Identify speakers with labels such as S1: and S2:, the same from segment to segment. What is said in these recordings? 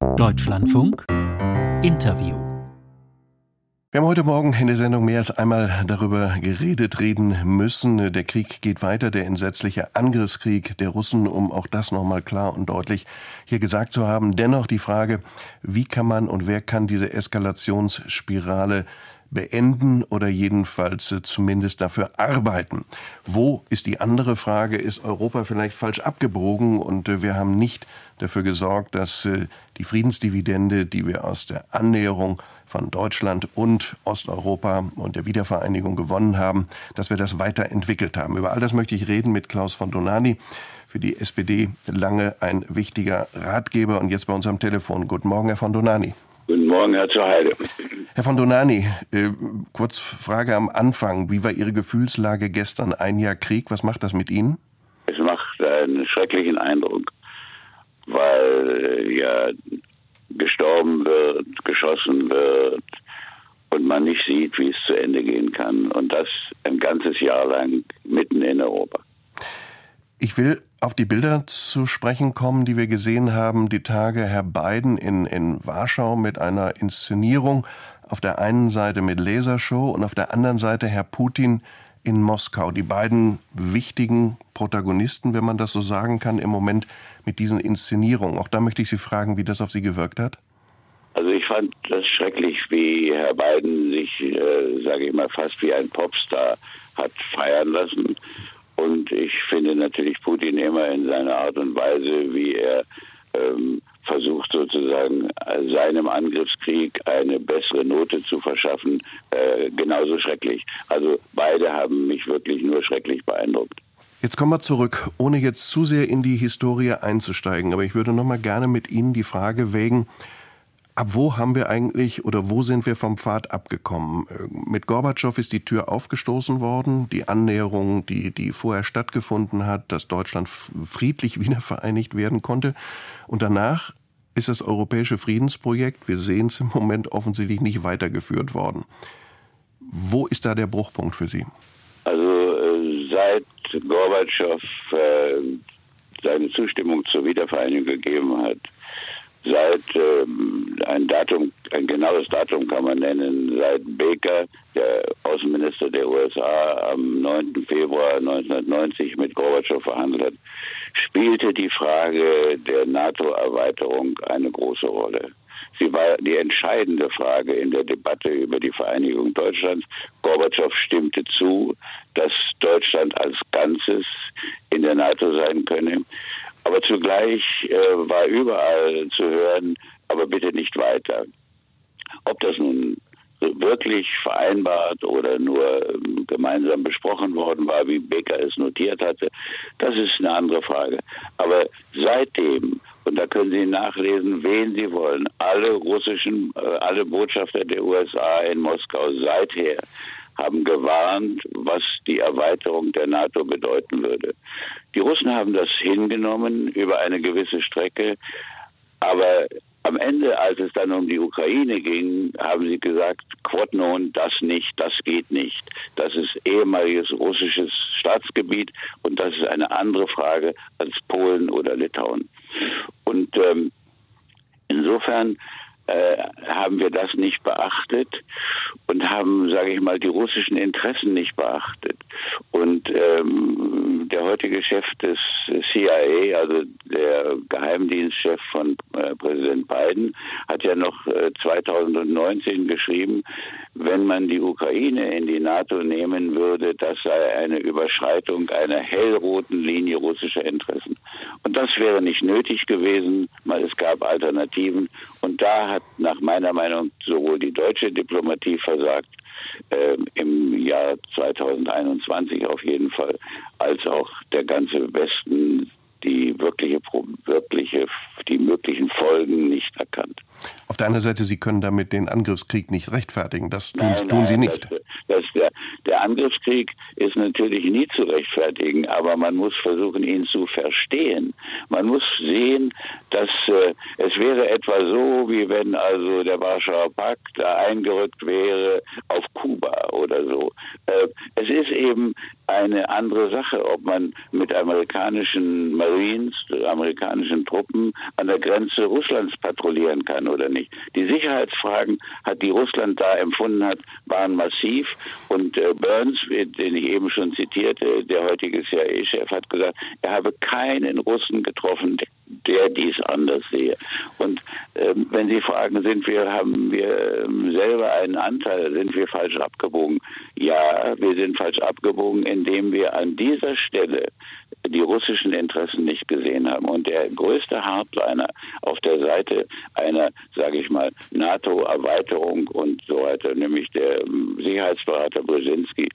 S1: Deutschlandfunk Interview
S2: wir haben heute Morgen in der Sendung mehr als einmal darüber geredet, reden müssen. Der Krieg geht weiter, der entsetzliche Angriffskrieg der Russen, um auch das nochmal klar und deutlich hier gesagt zu haben. Dennoch die Frage, wie kann man und wer kann diese Eskalationsspirale beenden oder jedenfalls äh, zumindest dafür arbeiten. Wo ist die andere Frage? Ist Europa vielleicht falsch abgebogen und äh, wir haben nicht dafür gesorgt, dass äh, die Friedensdividende, die wir aus der Annäherung von Deutschland und Osteuropa und der Wiedervereinigung gewonnen haben, dass wir das weiterentwickelt haben. Über all das möchte ich reden mit Klaus von Donani, für die SPD lange ein wichtiger Ratgeber und jetzt bei uns am Telefon. Guten Morgen, Herr von Donani.
S3: Guten Morgen, Herr zur Heide.
S2: Herr von Donani, äh, kurz Frage am Anfang. Wie war Ihre Gefühlslage gestern? Ein Jahr Krieg, was macht das mit Ihnen?
S3: Es macht einen schrecklichen Eindruck, weil äh, ja gestorben wird, geschossen wird und man nicht sieht, wie es zu Ende gehen kann. Und das ein ganzes Jahr lang mitten in Europa.
S2: Ich will auf die Bilder zu sprechen kommen, die wir gesehen haben, die Tage Herr Biden in, in Warschau mit einer Inszenierung, auf der einen Seite mit Lasershow und auf der anderen Seite Herr Putin in Moskau. Die beiden wichtigen Protagonisten, wenn man das so sagen kann, im Moment mit diesen Inszenierungen. Auch da möchte ich Sie fragen, wie das auf Sie gewirkt hat.
S3: Also ich fand das schrecklich, wie Herr Biden sich, äh, sage ich mal, fast wie ein Popstar hat feiern lassen und ich finde natürlich Putin immer in seiner Art und Weise, wie er ähm, versucht sozusagen seinem Angriffskrieg eine bessere Note zu verschaffen, äh, genauso schrecklich. Also beide haben mich wirklich nur schrecklich beeindruckt.
S2: Jetzt kommen wir zurück, ohne jetzt zu sehr in die Historie einzusteigen, aber ich würde noch mal gerne mit Ihnen die Frage wägen, Ab wo haben wir eigentlich oder wo sind wir vom Pfad abgekommen? Äh, mit Gorbatschow ist die Tür aufgestoßen worden, die Annäherung, die, die vorher stattgefunden hat, dass Deutschland friedlich wiedervereinigt werden konnte. Und danach ist das europäische Friedensprojekt, wir sehen es im Moment offensichtlich nicht weitergeführt worden. Wo ist da der Bruchpunkt für Sie?
S3: Also äh, seit Gorbatschow äh, seine Zustimmung zur Wiedervereinigung gegeben hat, seit ähm, ein Datum, ein genaues Datum kann man nennen, seit Baker, der Außenminister der USA, am 9. Februar 1990 mit Gorbatschow verhandelt hat, spielte die Frage der NATO-Erweiterung eine große Rolle. Sie war die entscheidende Frage in der Debatte über die Vereinigung Deutschlands. Gorbatschow stimmte zu, dass Deutschland als Ganzes in der NATO sein könne. Aber zugleich äh, war überall zu hören, aber bitte nicht weiter. Ob das nun wirklich vereinbart oder nur ähm, gemeinsam besprochen worden war, wie Becker es notiert hatte, das ist eine andere Frage. Aber seitdem, und da können Sie nachlesen, wen Sie wollen, alle russischen, äh, alle Botschafter der USA in Moskau seither haben gewarnt, was die Erweiterung der NATO bedeuten würde. Die Russen haben das hingenommen über eine gewisse Strecke, aber am Ende, als es dann um die Ukraine ging, haben sie gesagt, quod non, das nicht, das geht nicht. Das ist ehemaliges russisches Staatsgebiet und das ist eine andere Frage als Polen oder Litauen. Und ähm, insofern äh, haben wir das nicht beachtet und haben, sage ich mal, die russischen Interessen nicht beachtet. Und ähm, der heutige Chef des CIA, also der Geheimdienstchef von äh, Präsident Biden, hat ja noch äh, 2019 geschrieben, wenn man die Ukraine in die NATO nehmen würde, das sei eine Überschreitung einer hellroten Linie russischer Interessen. Und das wäre nicht nötig gewesen, weil es gab Alternativen. Und da hat nach meiner Meinung sowohl die deutsche Diplomatie versagt, äh, im Jahr 2021 auf jeden Fall, als auch der ganze Westen die wirkliche, wirkliche, die möglichen Folgen nicht erkannt.
S2: Auf der anderen Seite, Sie können damit den Angriffskrieg nicht rechtfertigen. Das tun, nein, tun
S3: nein,
S2: Sie nicht.
S3: Das, das, der, der Angriffskrieg ist natürlich nie zu rechtfertigen, aber man muss versuchen, ihn zu verstehen. Man muss sehen, dass äh, es wäre etwa so, wie wenn also der Warschauer Pakt da eingerückt wäre auf Kuba oder so. Äh, es ist eben eine andere Sache, ob man mit amerikanischen Marines, amerikanischen Truppen an der Grenze Russlands patrouillieren kann oder nicht. Die Sicherheitsfragen, hat, die Russland da empfunden hat, waren massiv. Und äh, Burns, den ich eben schon zitierte, der heutige CIA-Chef, hat gesagt, er habe keinen Russen getroffen, der dies anders sehe. Und ähm, wenn Sie fragen, sind wir, haben wir ähm, selber einen Anteil, sind wir falsch abgebogen? Ja, wir sind falsch abgebogen, indem wir an dieser Stelle die russischen Interessen nicht gesehen haben. Und der größte Hardliner auf der Seite einer, sage ich mal, NATO-Erweiterung und so weiter, nämlich der ähm, Sicherheitsberater Brzezinski,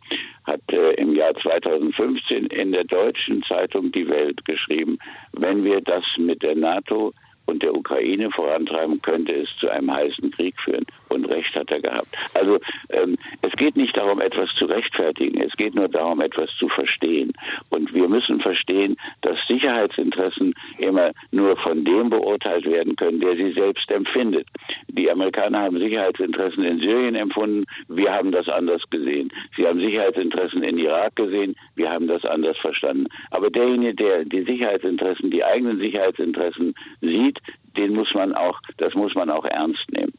S3: hat äh, im Jahr 2015 in der deutschen Zeitung Die Welt geschrieben, wenn wir das mit der NATO und der Ukraine vorantreiben, könnte es zu einem heißen Krieg führen. Und recht hat er gehabt. Also ähm, es geht nicht darum, etwas zu rechtfertigen, es geht nur darum, etwas zu verstehen. Und wir müssen verstehen, dass Sicherheitsinteressen immer nur von dem beurteilt werden können, der sie selbst empfindet. Die Amerikaner haben Sicherheitsinteressen in Syrien empfunden, wir haben das anders gesehen. Sie haben Sicherheitsinteressen in Irak gesehen, wir haben das anders verstanden. Aber derjenige, der die Sicherheitsinteressen, die eigenen Sicherheitsinteressen sieht, den muss man auch, das muss man auch ernst nehmen.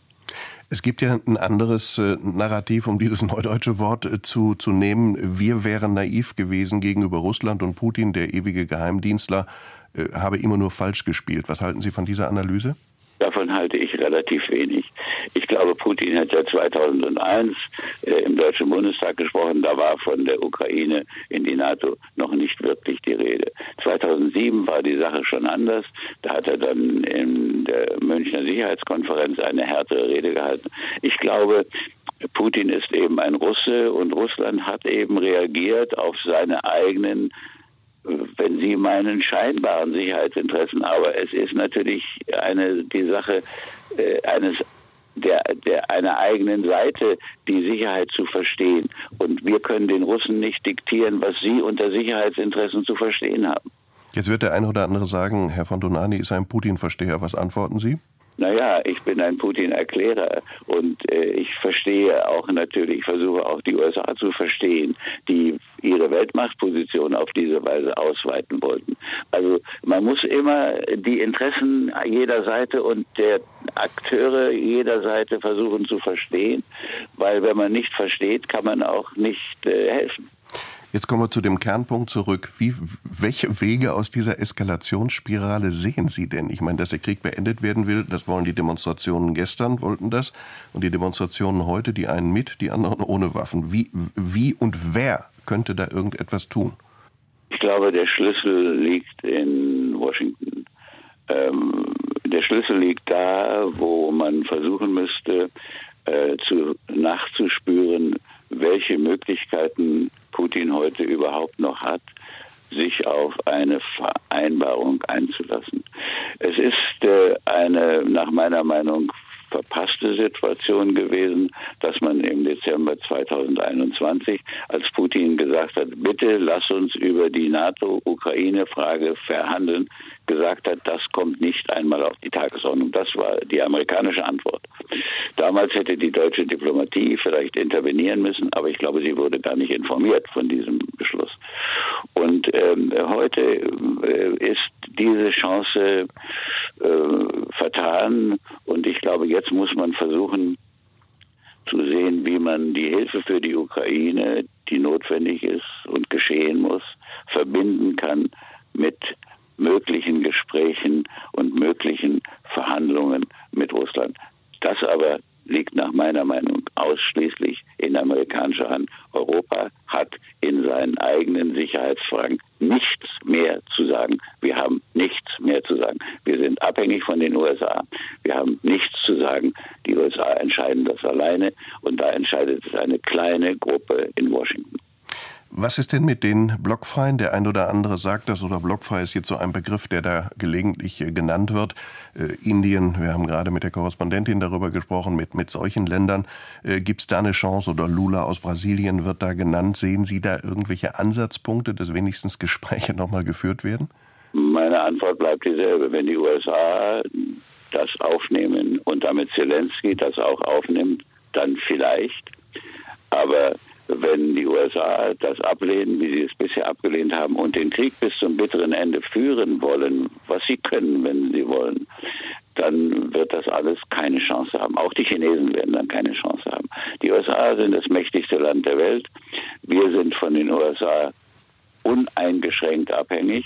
S2: Es gibt ja ein anderes äh, Narrativ, um dieses neudeutsche Wort äh, zu, zu nehmen. Wir wären naiv gewesen gegenüber Russland und Putin, der ewige Geheimdienstler, äh, habe immer nur falsch gespielt. Was halten Sie von dieser Analyse?
S3: Davon halte ich relativ wenig. Ich glaube, Putin hat ja 2001 äh, im Deutschen Bundestag gesprochen. Da war von der Ukraine in die NATO noch nicht wirklich die Rede. 2007 war die Sache schon anders. Da hat er dann in der Münchner Sicherheitskonferenz eine härtere Rede gehalten. Ich glaube, Putin ist eben ein Russe und Russland hat eben reagiert auf seine eigenen wenn Sie meinen, scheinbaren Sicherheitsinteressen. Aber es ist natürlich eine, die Sache äh, eines der, der einer eigenen Seite die Sicherheit zu verstehen. Und wir können den Russen nicht diktieren, was sie unter Sicherheitsinteressen zu verstehen haben.
S2: Jetzt wird der eine oder andere sagen, Herr von Donani ist ein Putin-Versteher. Was antworten Sie?
S3: Naja, ich bin ein Putin-Erklärer und äh, ich verstehe auch natürlich, ich versuche auch die USA zu verstehen, die ihre Weltmachtposition auf diese Weise ausweiten wollten. Also man muss immer die Interessen jeder Seite und der Akteure jeder Seite versuchen zu verstehen, weil wenn man nicht versteht, kann man auch nicht äh, helfen.
S2: Jetzt kommen wir zu dem Kernpunkt zurück. Wie, welche Wege aus dieser Eskalationsspirale sehen Sie denn? Ich meine, dass der Krieg beendet werden will, das wollen die Demonstrationen gestern, wollten das. Und die Demonstrationen heute, die einen mit, die anderen ohne Waffen. Wie, wie und wer könnte da irgendetwas tun?
S3: Ich glaube, der Schlüssel liegt in Washington. Ähm, der Schlüssel liegt da, wo man versuchen müsste, äh, zu, nachzuspüren, welche Möglichkeiten Putin heute überhaupt noch hat, sich auf eine Vereinbarung einzulassen. Es ist äh, eine nach meiner Meinung verpasste Situation gewesen, dass man im Dezember 2021, als Putin gesagt hat, bitte lass uns über die NATO-Ukraine-Frage verhandeln, gesagt hat, das kommt nicht einmal auf die Tagesordnung. Das war die amerikanische Antwort. Damals hätte die deutsche Diplomatie vielleicht intervenieren müssen, aber ich glaube, sie wurde gar nicht informiert von diesem Beschluss. Und ähm, heute äh, ist diese Chance äh, vertan und ich glaube, jetzt muss man versuchen zu sehen, wie man die Hilfe für die Ukraine, die notwendig ist und geschehen muss, verbinden kann mit möglichen Gesprächen und möglichen Verhandlungen mit Russland. Das aber liegt nach meiner Meinung ausschließlich in amerikanischer Hand. Europa hat in seinen eigenen Sicherheitsfragen nichts mehr zu sagen. Wir haben nichts mehr zu sagen. Wir sind abhängig von den USA. Wir haben nichts zu sagen. Die USA entscheiden das alleine und da entscheidet es eine kleine Gruppe in Washington.
S2: Was ist denn mit den Blockfreien? Der ein oder andere sagt das, oder blockfrei ist jetzt so ein Begriff, der da gelegentlich äh, genannt wird. Äh, Indien, wir haben gerade mit der Korrespondentin darüber gesprochen, mit, mit solchen Ländern. Äh, Gibt es da eine Chance? Oder Lula aus Brasilien wird da genannt. Sehen Sie da irgendwelche Ansatzpunkte, dass wenigstens Gespräche nochmal geführt werden?
S3: Meine Antwort bleibt dieselbe. Wenn die USA das aufnehmen und damit Zelensky das auch aufnimmt, dann vielleicht. Aber wenn die USA das ablehnen, wie sie es bisher abgelehnt haben, und den Krieg bis zum bitteren Ende führen wollen, was sie können, wenn sie wollen, dann wird das alles keine Chance haben. Auch die Chinesen werden dann keine Chance haben. Die USA sind das mächtigste Land der Welt. Wir sind von den USA uneingeschränkt abhängig.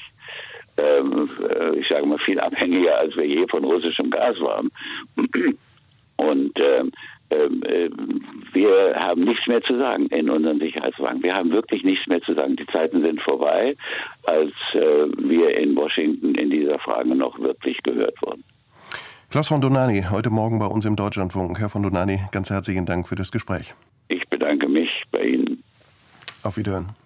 S3: Ähm, äh, ich sage mal viel abhängiger, als wir je von russischem Gas waren. Und ähm, ähm, äh, wir haben nichts mehr zu sagen in unseren Sicherheitsfragen. Wir haben wirklich nichts mehr zu sagen. Die Zeiten sind vorbei, als äh, wir in Washington in dieser Frage noch wirklich gehört wurden.
S2: Klaus von Donani, heute Morgen bei uns im Deutschlandfunk. Herr von Donani, ganz herzlichen Dank für das Gespräch.
S3: Ich bedanke mich bei Ihnen.
S2: Auf Wiederhören.